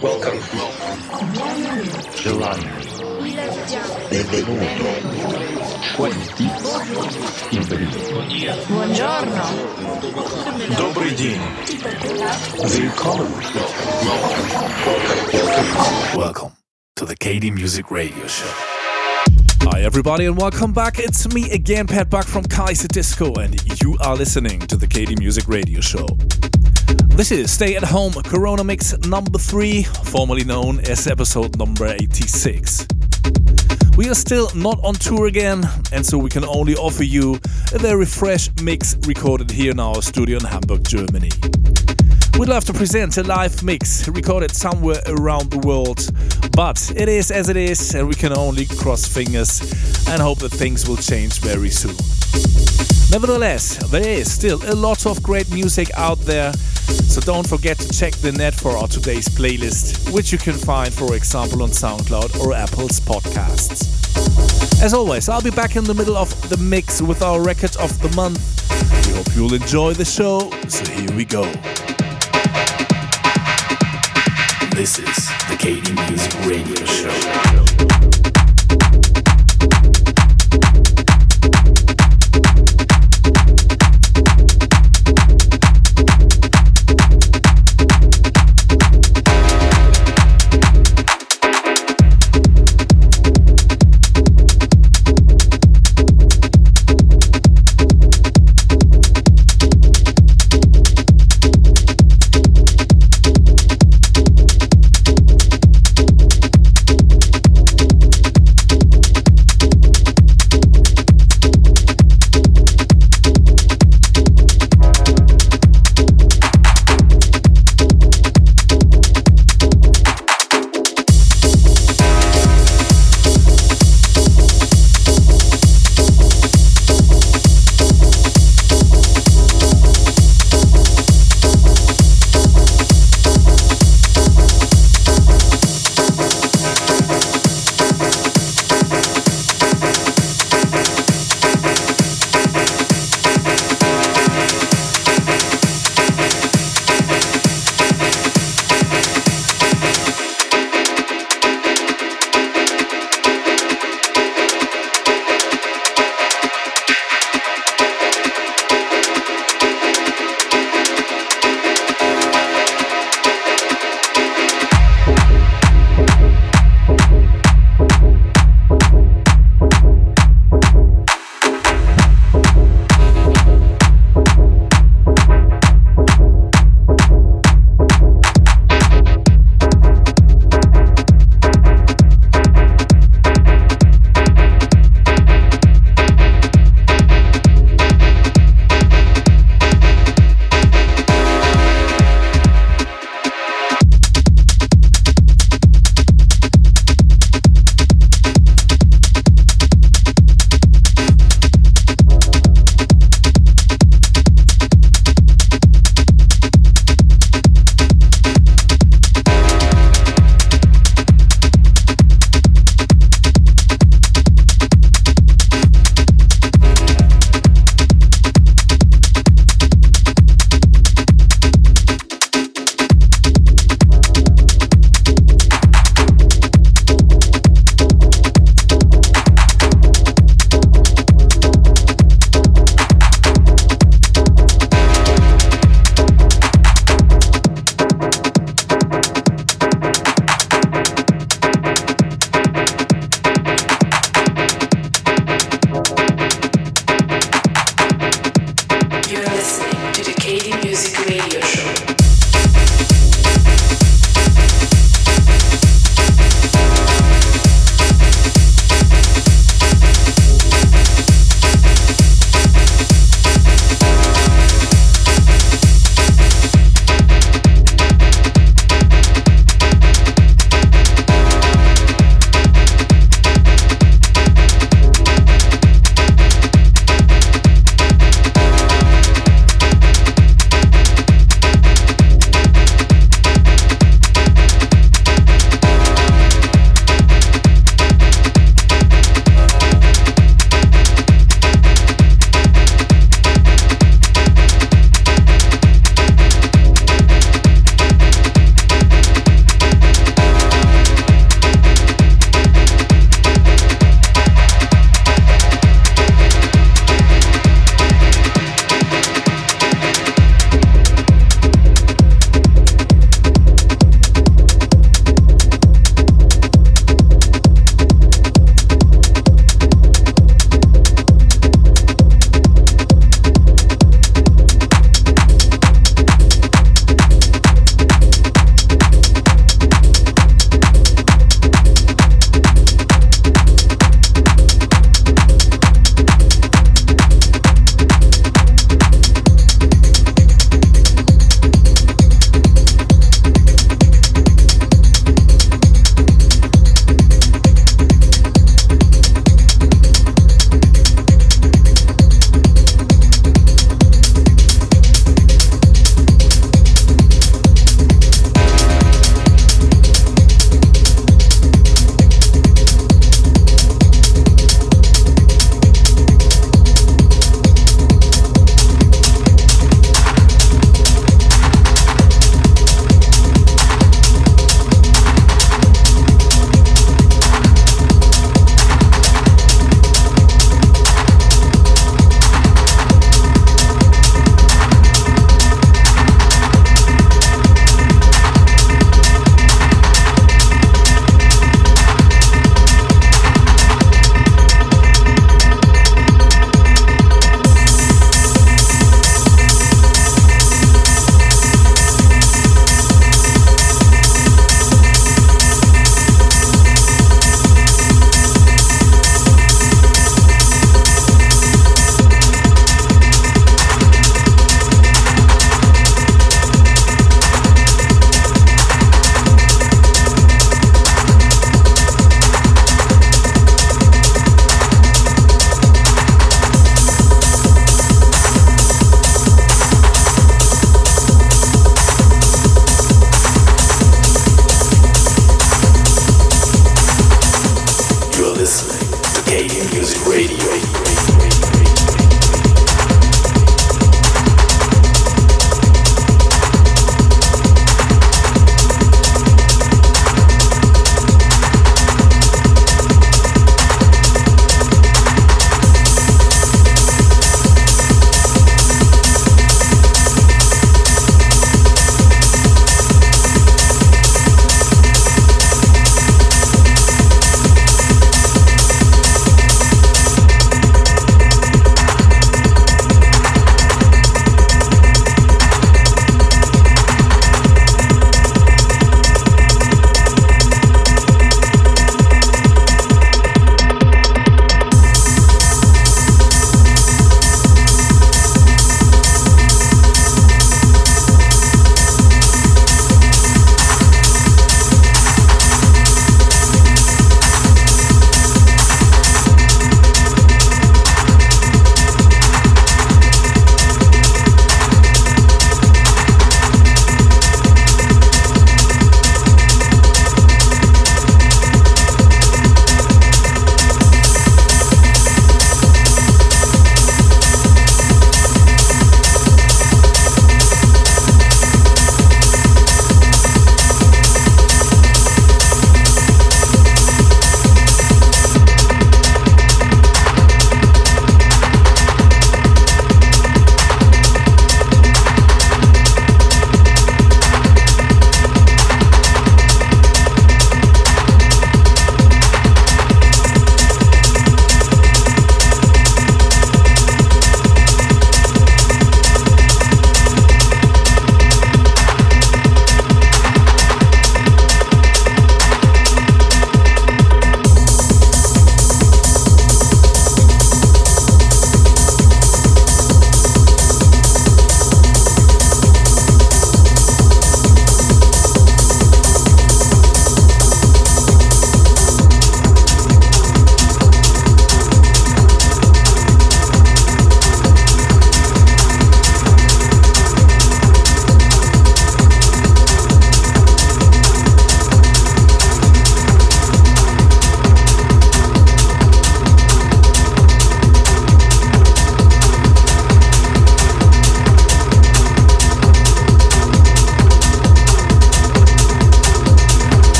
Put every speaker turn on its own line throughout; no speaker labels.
Welcome.
Giovanni. Benvenuto. Quanti. Benvenuto.
Buongiorno.
Добрый день.
Willkommen.
Welcome to the KD Music Radio Show. Hi, everybody, and welcome back. It's me again, Pat Buck from Kaiserdisco, and you are listening to the KD Music Radio Show. This is Stay at Home Corona Mix number 3, formerly known as episode number 86. We are still not on tour again, and so we can only offer you a very fresh mix recorded here in our studio in Hamburg, Germany. We'd love to present a live mix recorded somewhere around the world, but it is as it is, and we can only cross fingers and hope that things will change very soon. Nevertheless, there is still a lot of great music out there, so don't forget to check the net for our today's playlist, which you can find, for example, on SoundCloud or Apple's podcasts. As always, I'll be back in the middle of the mix with our record of the month. We hope you'll enjoy the show, so here we go. This is the Music Radio Show.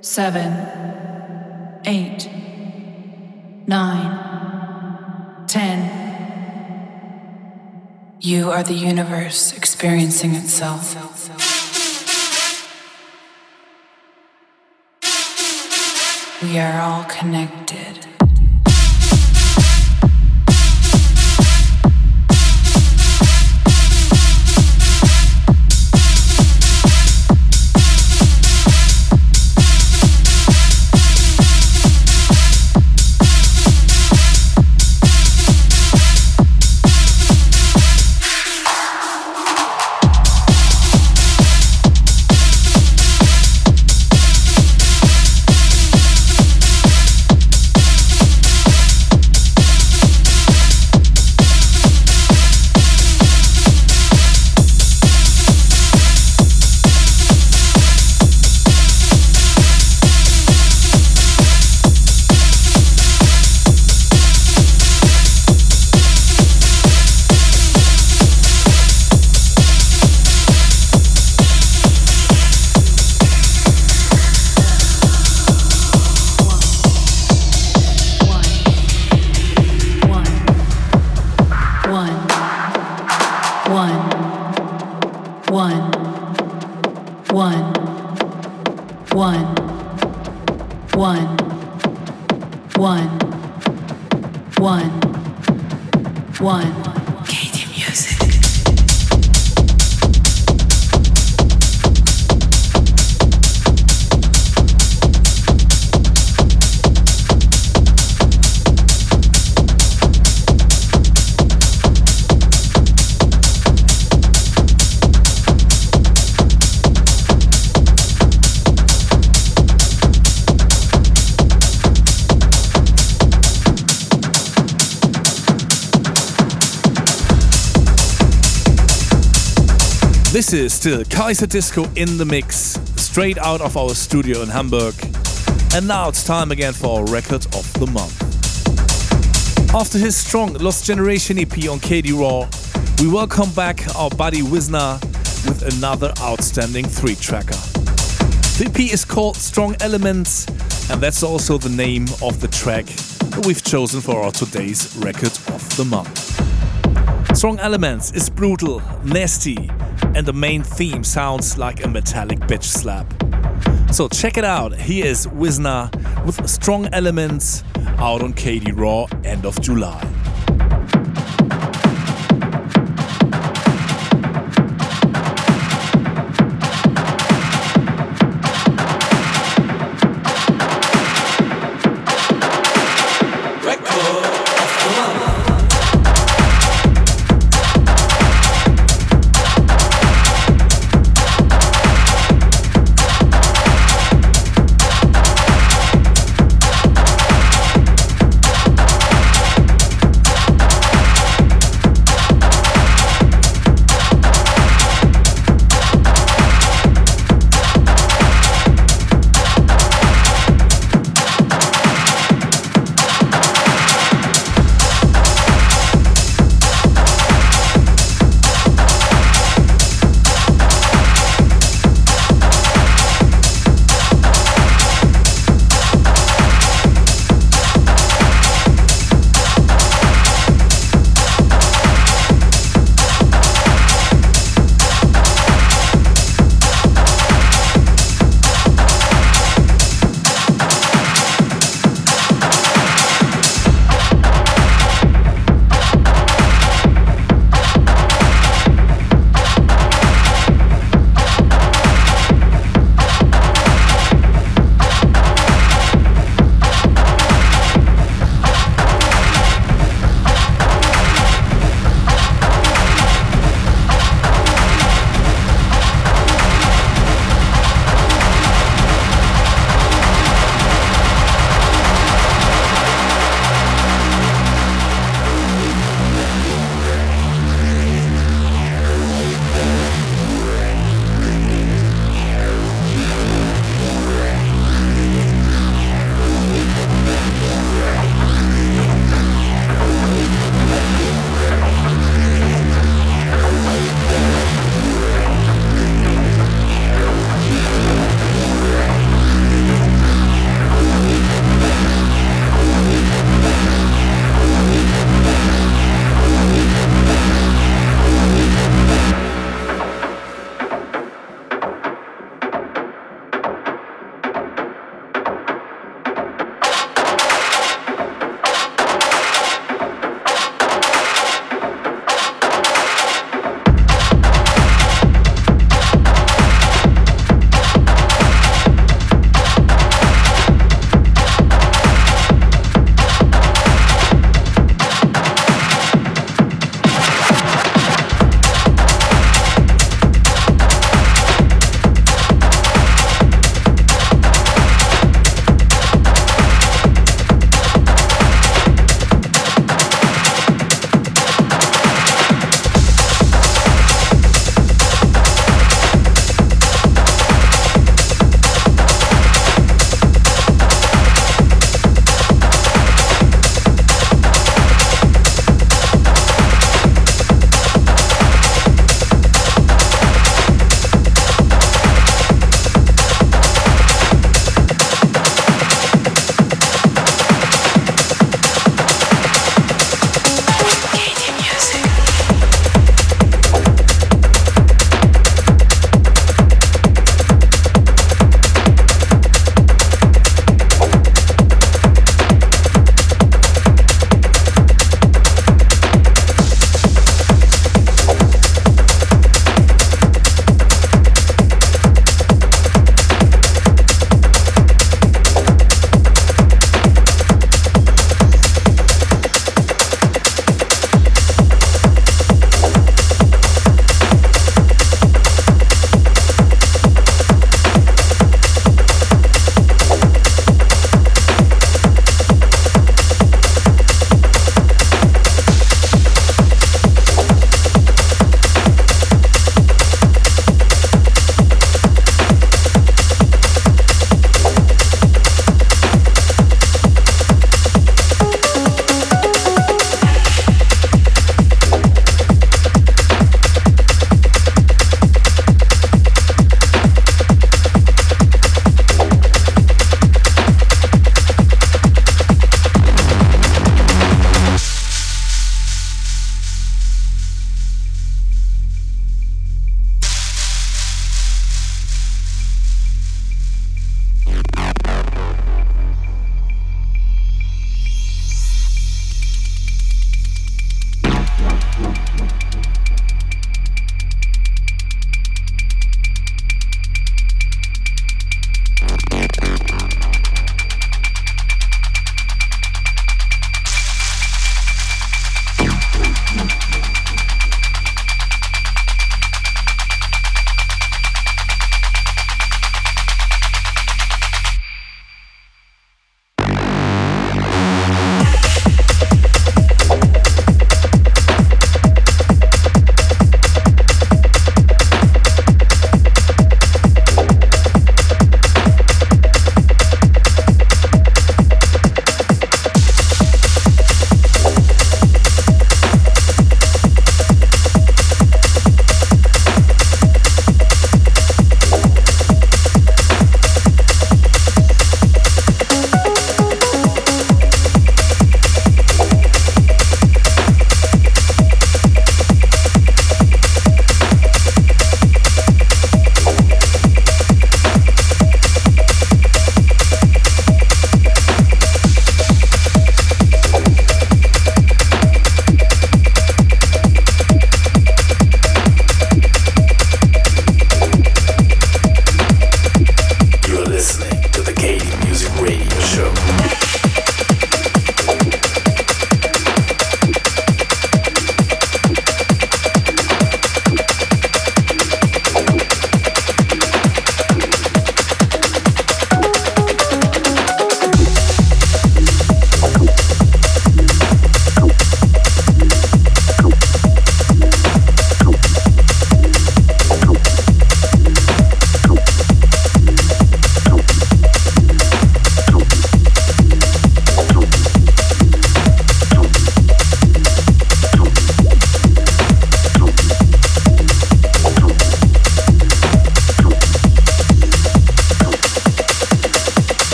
Seven, eight, nine, ten. You are the universe experiencing itself. We are all connected. one, one, KD Music.
This is still Kaiserdisco in the mix, straight out of our studio in Hamburg. And now it's time again for our record of the month. After his strong Lost Generation EP on KD Raw, we welcome back our buddy Wisna with another outstanding three tracker. The EP is called Strong Elements, and that's also the name of the track that we've chosen for our today's record of the month. Strong Elements is brutal, nasty, and the main theme sounds like a metallic bitch slap. So check it out. Here is Wisna with strong elements out on KD Raw end of July.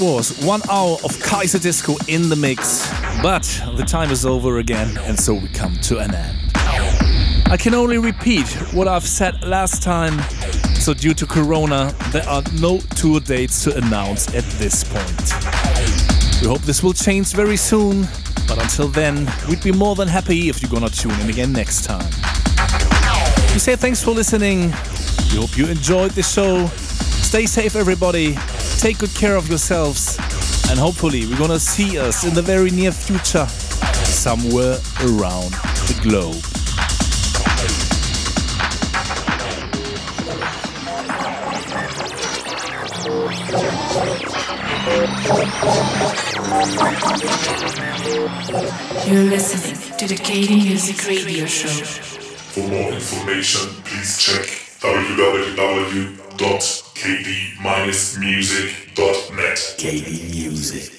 Was one hour of Kaiserdisco in the mix. But the time is over again, and so we come to an end. I can only repeat what I've said last time. So, due to Corona, there are no tour dates to announce at this point. We hope this will change very soon, but until then, we'd be more than happy if you're gonna tune in again next time. We say thanks for listening. We hope you enjoyed the show. Stay safe, everybody. Take good care of yourselves. And hopefully, we're gonna see us in the very near future somewhere around the globe.
You're listening to the KD Music Radio Show.
For more information, please check www.kd-music.net.
KD Music.